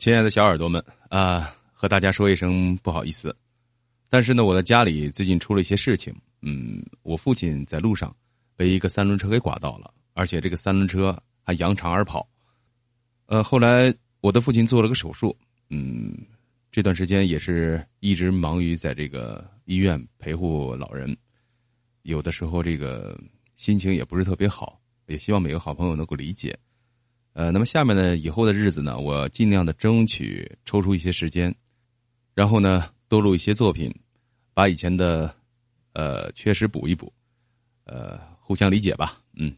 亲爱的小耳朵们啊，和大家说一声不好意思，但是呢，我的家里最近出了一些事情。嗯，我父亲在路上被一个三轮车给刮到了，而且这个三轮车还扬长而跑。呃，后来我的父亲做了个手术。嗯，这段时间也是一直忙于在这个医院陪护老人，有的时候这个心情也不是特别好。也希望每个好朋友能够理解，呃，那么下面呢，以后的日子呢，我尽量的争取抽出一些时间，然后呢，多录一些作品，把以前的呃缺失补一补，呃，互相理解吧，嗯。